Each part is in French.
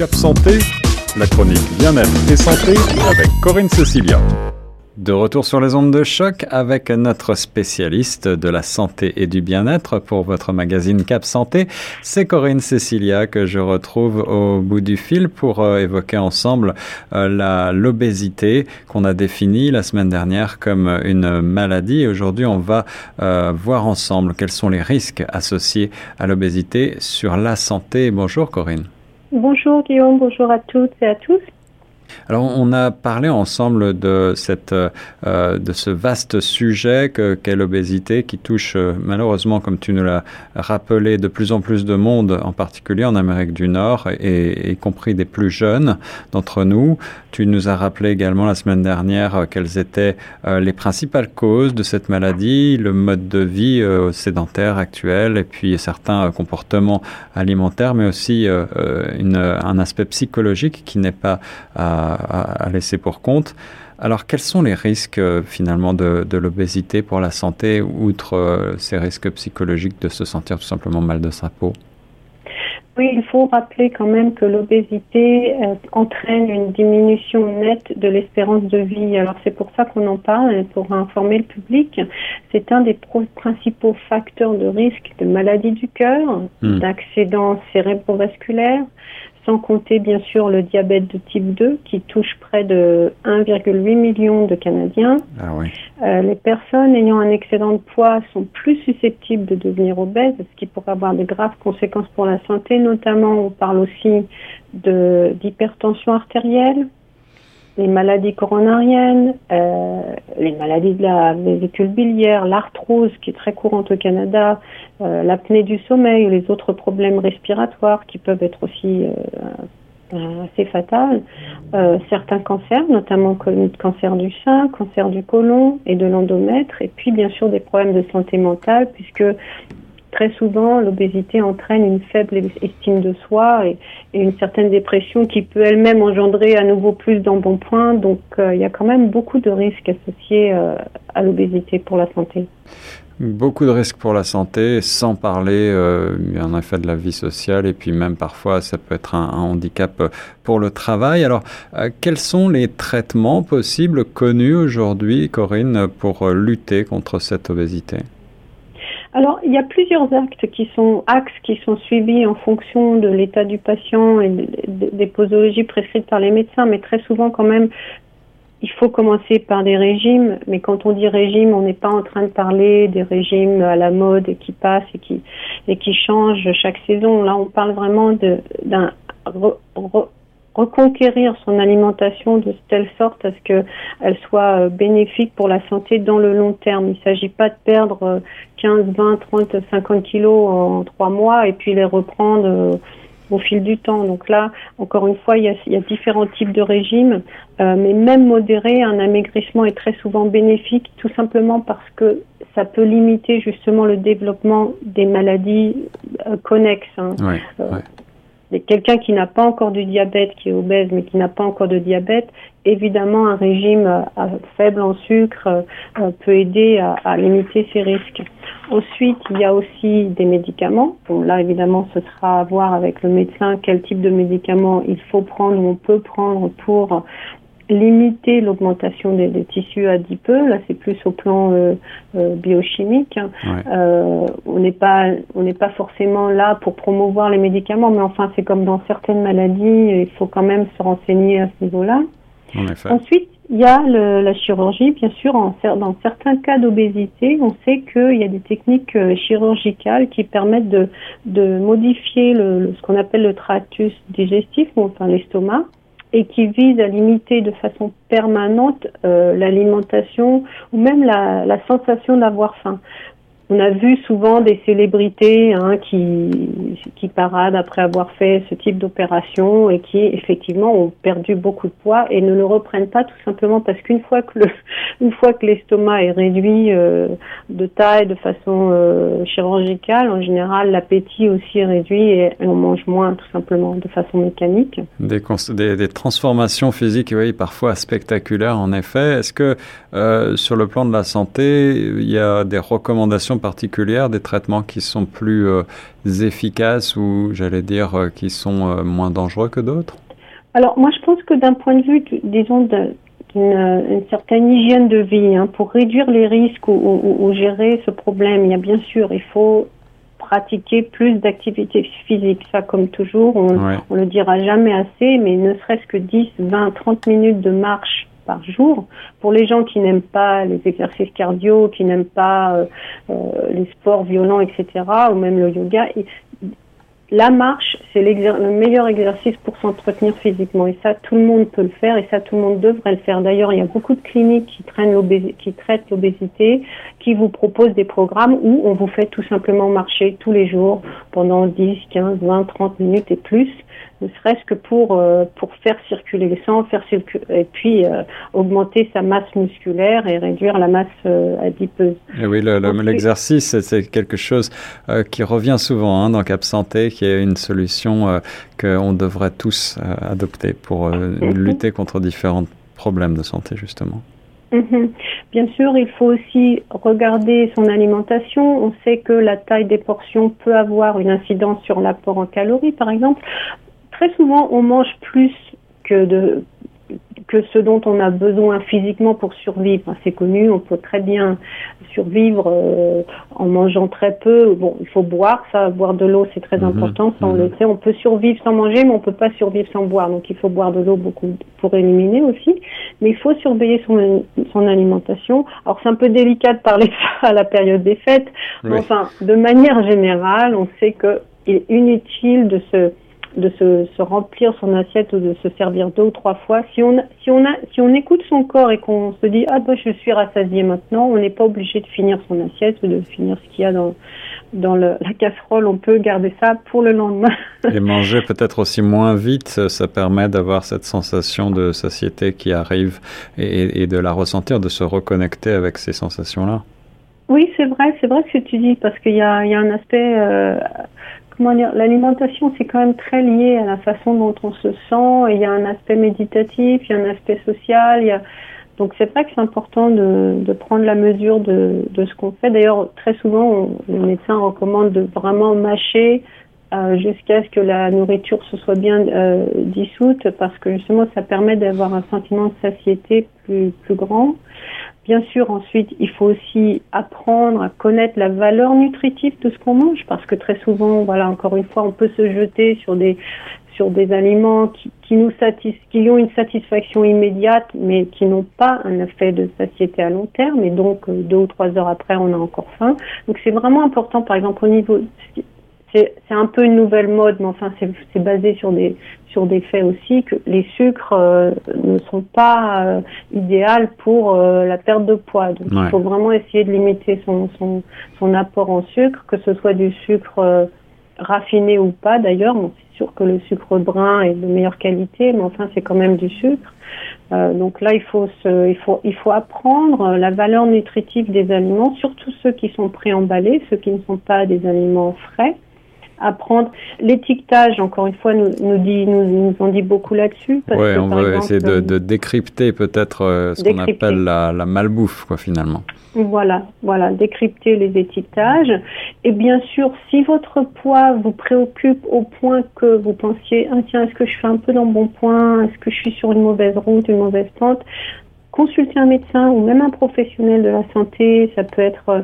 Cap Santé, la chronique bien-être et santé avec Corinne Cecilia. De retour sur les ondes de choc avec notre spécialiste de la santé et du bien-être pour votre magazine Cap Santé, c'est Corinne Cecilia que je retrouve au bout du fil pour euh, évoquer ensemble euh, l'obésité qu'on a définie la semaine dernière comme une maladie. Aujourd'hui, on va euh, voir ensemble quels sont les risques associés à l'obésité sur la santé. Bonjour Corinne. Bonjour Guillaume, bonjour à toutes et à tous. Alors, on a parlé ensemble de, cette, euh, de ce vaste sujet qu'est l'obésité qui touche euh, malheureusement, comme tu nous l'as rappelé, de plus en plus de monde, en particulier en Amérique du Nord, et y compris des plus jeunes d'entre nous. Tu nous as rappelé également la semaine dernière euh, quelles étaient les principales causes de cette maladie, le mode de vie sédentaire actuel, et puis certains comportements alimentaires, mais aussi un aspect psychologique qui n'est pas à, laisser pour compte. Alors, quels sont les risques euh, finalement de, l'obésité pour la santé, outre euh, ces risques psychologiques de se sentir tout simplement mal de sa peau? Oui, il faut rappeler quand même que l'obésité euh, entraîne une diminution nette de l'espérance de vie. Alors c'est pour ça qu'on en parle, pour informer le public. C'est un des principaux facteurs de risque de maladie du cœur, hmm. d'accidents cérébrovasculaires, sans compter bien sûr le diabète de type 2 qui touche près de 1,8 million de Canadiens. Ah oui. euh, les personnes ayant un excédent de poids sont plus susceptibles de devenir obèses, ce qui pourrait avoir de graves conséquences pour la santé, notamment on parle aussi d'hypertension artérielle, les maladies coronariennes, euh, les maladies de la vésicule biliaire, l'arthrose qui est très courante au Canada, euh, l'apnée du sommeil ou les autres problèmes respiratoires qui peuvent être aussi euh, assez fatals, certains cancers, notamment le cancer du sein, cancer du côlon et de l'endomètre, et puis bien sûr des problèmes de santé mentale puisque très souvent, l'obésité entraîne une faible estime de soi et, une certaine dépression qui peut elle-même engendrer à nouveau plus d'embonpoint. Donc, euh, il y a quand même beaucoup de risques associés euh, à l'obésité pour la santé. Beaucoup de risques pour la santé, sans parler euh, en effet de la vie sociale et puis même parfois ça peut être un, handicap pour le travail. Alors, euh, quels sont les traitements possibles connus aujourd'hui, Corinne, pour lutter contre cette obésité? Alors, il y a plusieurs actes qui sont axes qui sont suivis en fonction de l'état du patient et des posologies prescrites par les médecins, mais très souvent quand même il faut commencer par des régimes, mais quand on dit régime, on n'est pas en train de parler des régimes à la mode et qui passent et qui et qui changent chaque saison. Là, on parle vraiment d'un reconquérir son alimentation de telle sorte à ce qu'elle soit euh, bénéfique pour la santé dans le long terme. Il ne s'agit pas de perdre 15, 20, 30, 50 kilos en trois mois et puis les reprendre euh, au fil du temps. Donc là, encore une fois, il y a, différents types de régimes, euh, mais même modéré, un amaigrissement est très souvent bénéfique, tout simplement parce que ça peut limiter justement le développement des maladies connexes. Hein quelqu'un qui n'a pas encore du diabète, qui est obèse, mais qui n'a pas encore de diabète, évidemment, un régime euh, faible en sucre euh, peut aider à, limiter ces risques. Ensuite, il y a aussi des médicaments. Là, évidemment, ce sera à voir avec le médecin quel type de médicaments il faut prendre ou on peut prendre pour limiter l'augmentation des, tissus adipeux. Là, c'est plus au plan euh, euh, biochimique. Hein. Euh, on n'est pas, on n'est pas forcément là pour promouvoir les médicaments, mais enfin, c'est comme dans certaines maladies, il faut quand même se renseigner à ce niveau-là. Ensuite, il y a la chirurgie, bien sûr. En, dans certains cas d'obésité, on sait qu'il y a des techniques chirurgicales qui permettent de, de modifier le, ce qu'on appelle le tractus digestif, enfin l'estomac, et qui vise à limiter de façon permanente euh, l'alimentation ou même la, la sensation d'avoir faim on a vu souvent des célébrités hein, qui, qui paradent après avoir fait ce type d'opération et qui effectivement ont perdu beaucoup de poids et ne le reprennent pas tout simplement parce qu'une fois que le, une fois que l'estomac est réduit euh, de taille de façon euh, chirurgicale, en général l'appétit aussi est réduit et, on mange moins tout simplement de façon mécanique. Des, des, transformations physiques, oui, parfois spectaculaires en effet. Est-ce que euh, sur le plan de la santé, il y a des recommandations particulières, des traitements qui sont plus efficaces ou, j'allais dire, qui sont moins dangereux que d'autres? Alors, moi, je pense que d'un point de vue, disons, d'une certaine hygiène de vie, hein, pour réduire les risques ou, gérer ce problème, il y a bien sûr, il faut pratiquer plus d'activité physique. Ça, comme toujours, on, ne le dira jamais assez, mais ne serait-ce que 10, 20, 30 minutes de marche par jour. Pour les gens qui n'aiment pas les exercices cardio, qui n'aiment pas euh, euh, les sports violents, etc., ou même le yoga, la marche, c'est le meilleur exercice pour s'entretenir physiquement. Et ça, tout le monde peut le faire et ça, tout le monde devrait le faire. D'ailleurs, il y a beaucoup de cliniques qui, qui traitent l'obésité, qui vous proposent des programmes où on vous fait tout simplement marcher tous les jours pendant 10, 15, 20, 30 minutes et plus ne serait-ce que pour euh, pour faire circuler le sang, faire et puis euh, augmenter sa masse musculaire et réduire la masse euh, adipeuse. Et oui, l'exercice c'est quelque chose qui revient souvent hein, dans Cap Santé, qui est une solution qu'on devrait tous adopter pour mhm. lutter contre différents problèmes de santé justement. Mhm. Bien sûr, il faut aussi regarder son alimentation. On sait que la taille des portions peut avoir une incidence sur l'apport en calories, par exemple très souvent, on mange plus que de que ce dont on a besoin physiquement pour survivre. C'est connu, on peut très bien survivre euh, en mangeant très peu. Bon, il faut boire, ça, boire de l'eau, c'est très mhm. important, ça on le mhm. sait. On peut survivre sans manger, mais on peut pas survivre sans boire. Donc il faut boire de l'eau beaucoup pour éliminer aussi. Mais il faut surveiller son, son alimentation. Alors c'est un peu délicat de parler ça à la période des fêtes, mais enfin, de manière générale, on sait que il est inutile de se de se, se, remplir son assiette ou de se servir deux ou trois fois. Si on, si on, a, si on écoute son corps et qu'on se dit ah bah je suis rassasié maintenant, on n'est pas obligé de finir son assiette ou de finir ce qu'il y a dans, dans le, la casserole. On peut garder ça pour le lendemain. et manger peut-être aussi moins vite, ça permet d'avoir cette sensation de satiété qui arrive et, et de la ressentir, de se reconnecter avec ces sensations-là. Oui, c'est vrai, c'est vrai ce que tu dis, parce qu'il y y a un aspect euh, l'alimentation, c'est quand même très lié à la façon dont on se sent. il y a un aspect méditatif, il y a un aspect social. Il y a... Donc c'est vrai que c'est important de, prendre la mesure de ce qu'on fait. D'ailleurs, très souvent, les médecins recommandent de vraiment mâcher euh, jusqu'à ce que la nourriture se soit bien euh, dissoute, parce que justement, ça permet d'avoir un sentiment de satiété plus, plus grand. Bien sûr, ensuite, il faut aussi apprendre à connaître la valeur nutritive de ce qu'on mange, parce que très souvent, voilà, encore une fois, on peut se jeter sur des sur des aliments qui, qui nous satis qui ont une satisfaction immédiate, mais qui n'ont pas un effet de satiété à long terme, et donc euh, deux ou trois heures après, on a encore faim. Donc c'est vraiment important, par exemple, au niveau c'est un peu une nouvelle mode, mais enfin c'est basé sur des sur des faits aussi que les sucres euh, ne sont pas euh, idéaux pour euh, la perte de poids. Donc il faut vraiment essayer de limiter son, son, son apport en sucre, que ce soit du sucre raffiné ou pas d'ailleurs. Bon, c'est sûr que le sucre brun est de meilleure qualité, mais enfin c'est quand même du sucre. donc là, il faut, se, il, faut, il faut apprendre la valeur nutritive des aliments, surtout ceux qui sont préemballés, ceux qui ne sont pas des aliments frais apprendre. L'étiquetage, encore une fois, nous, nous, dit, nous, nous en dit beaucoup là-dessus. Oui, on va essayer de, de, décrypter peut-être euh, ce qu'on appelle la, la, malbouffe, quoi, finalement. Voilà, voilà, décrypter les étiquetages. Et bien sûr, si votre poids vous préoccupe au point que vous pensiez, ah, tiens, est-ce que je fais un peu dans le bon point? Est-ce que je suis sur une mauvaise route, une mauvaise pente? Consultez un médecin ou même un professionnel de la santé. Ça peut être euh,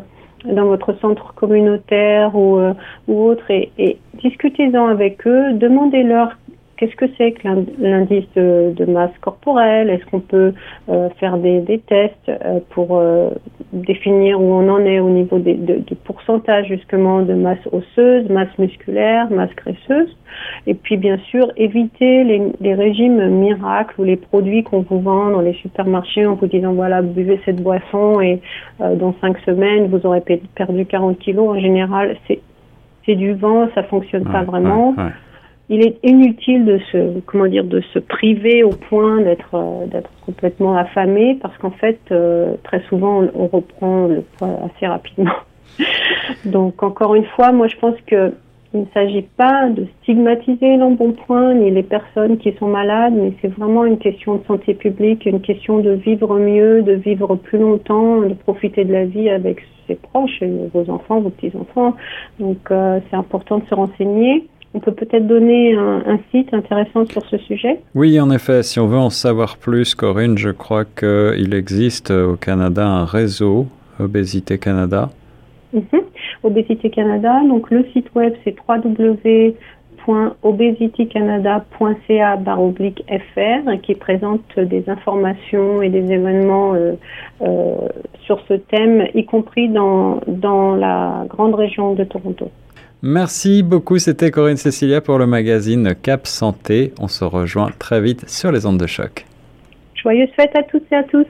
dans votre centre communautaire ou, euh, ou autre et, et discutez-en avec eux, demandez-leur Qu'est-ce que c'est que l'indice de, masse corporelle? Est-ce qu'on peut euh, faire des, des tests euh, pour euh, définir où on en est au niveau des, de, de, pourcentage justement de masse osseuse, masse musculaire, masse graisseuse? Et puis bien sûr, éviter les, les régimes miracles ou les produits qu'on vous vend dans les supermarchés en vous disant voilà, buvez cette boisson et dans cinq semaines, vous aurez perdu 40 kilos. En général, c'est c'est du vent, ça fonctionne pas vraiment il est inutile de se comment dire de se priver au point d'être euh, d'être complètement affamé parce qu'en fait euh, très souvent on, reprend le poids assez rapidement. Donc encore une fois, moi je pense que il ne s'agit pas de stigmatiser l'embonpoint ni les personnes qui sont malades, mais c'est vraiment une question de santé publique, une question de vivre mieux, de vivre plus longtemps, de profiter de la vie avec ses proches, vos enfants, vos petits-enfants. Donc c'est important de se renseigner. On peut peut-être donner un, site intéressant sur ce sujet. Oui, en effet, si on veut en savoir plus, Corinne, je crois qu'il existe au Canada un réseau Obésité Canada. Mhm. Obésité Canada, donc le site web c'est www.obesitycanada.ca fr qui présente des informations et des événements euh, euh, sur ce thème, y compris dans, dans la grande région de Toronto. Merci beaucoup, c'était Corinne Cécilia pour le magazine Cap Santé. On se rejoint très vite sur les ondes de choc. Joyeuses fêtes à toutes et à tous.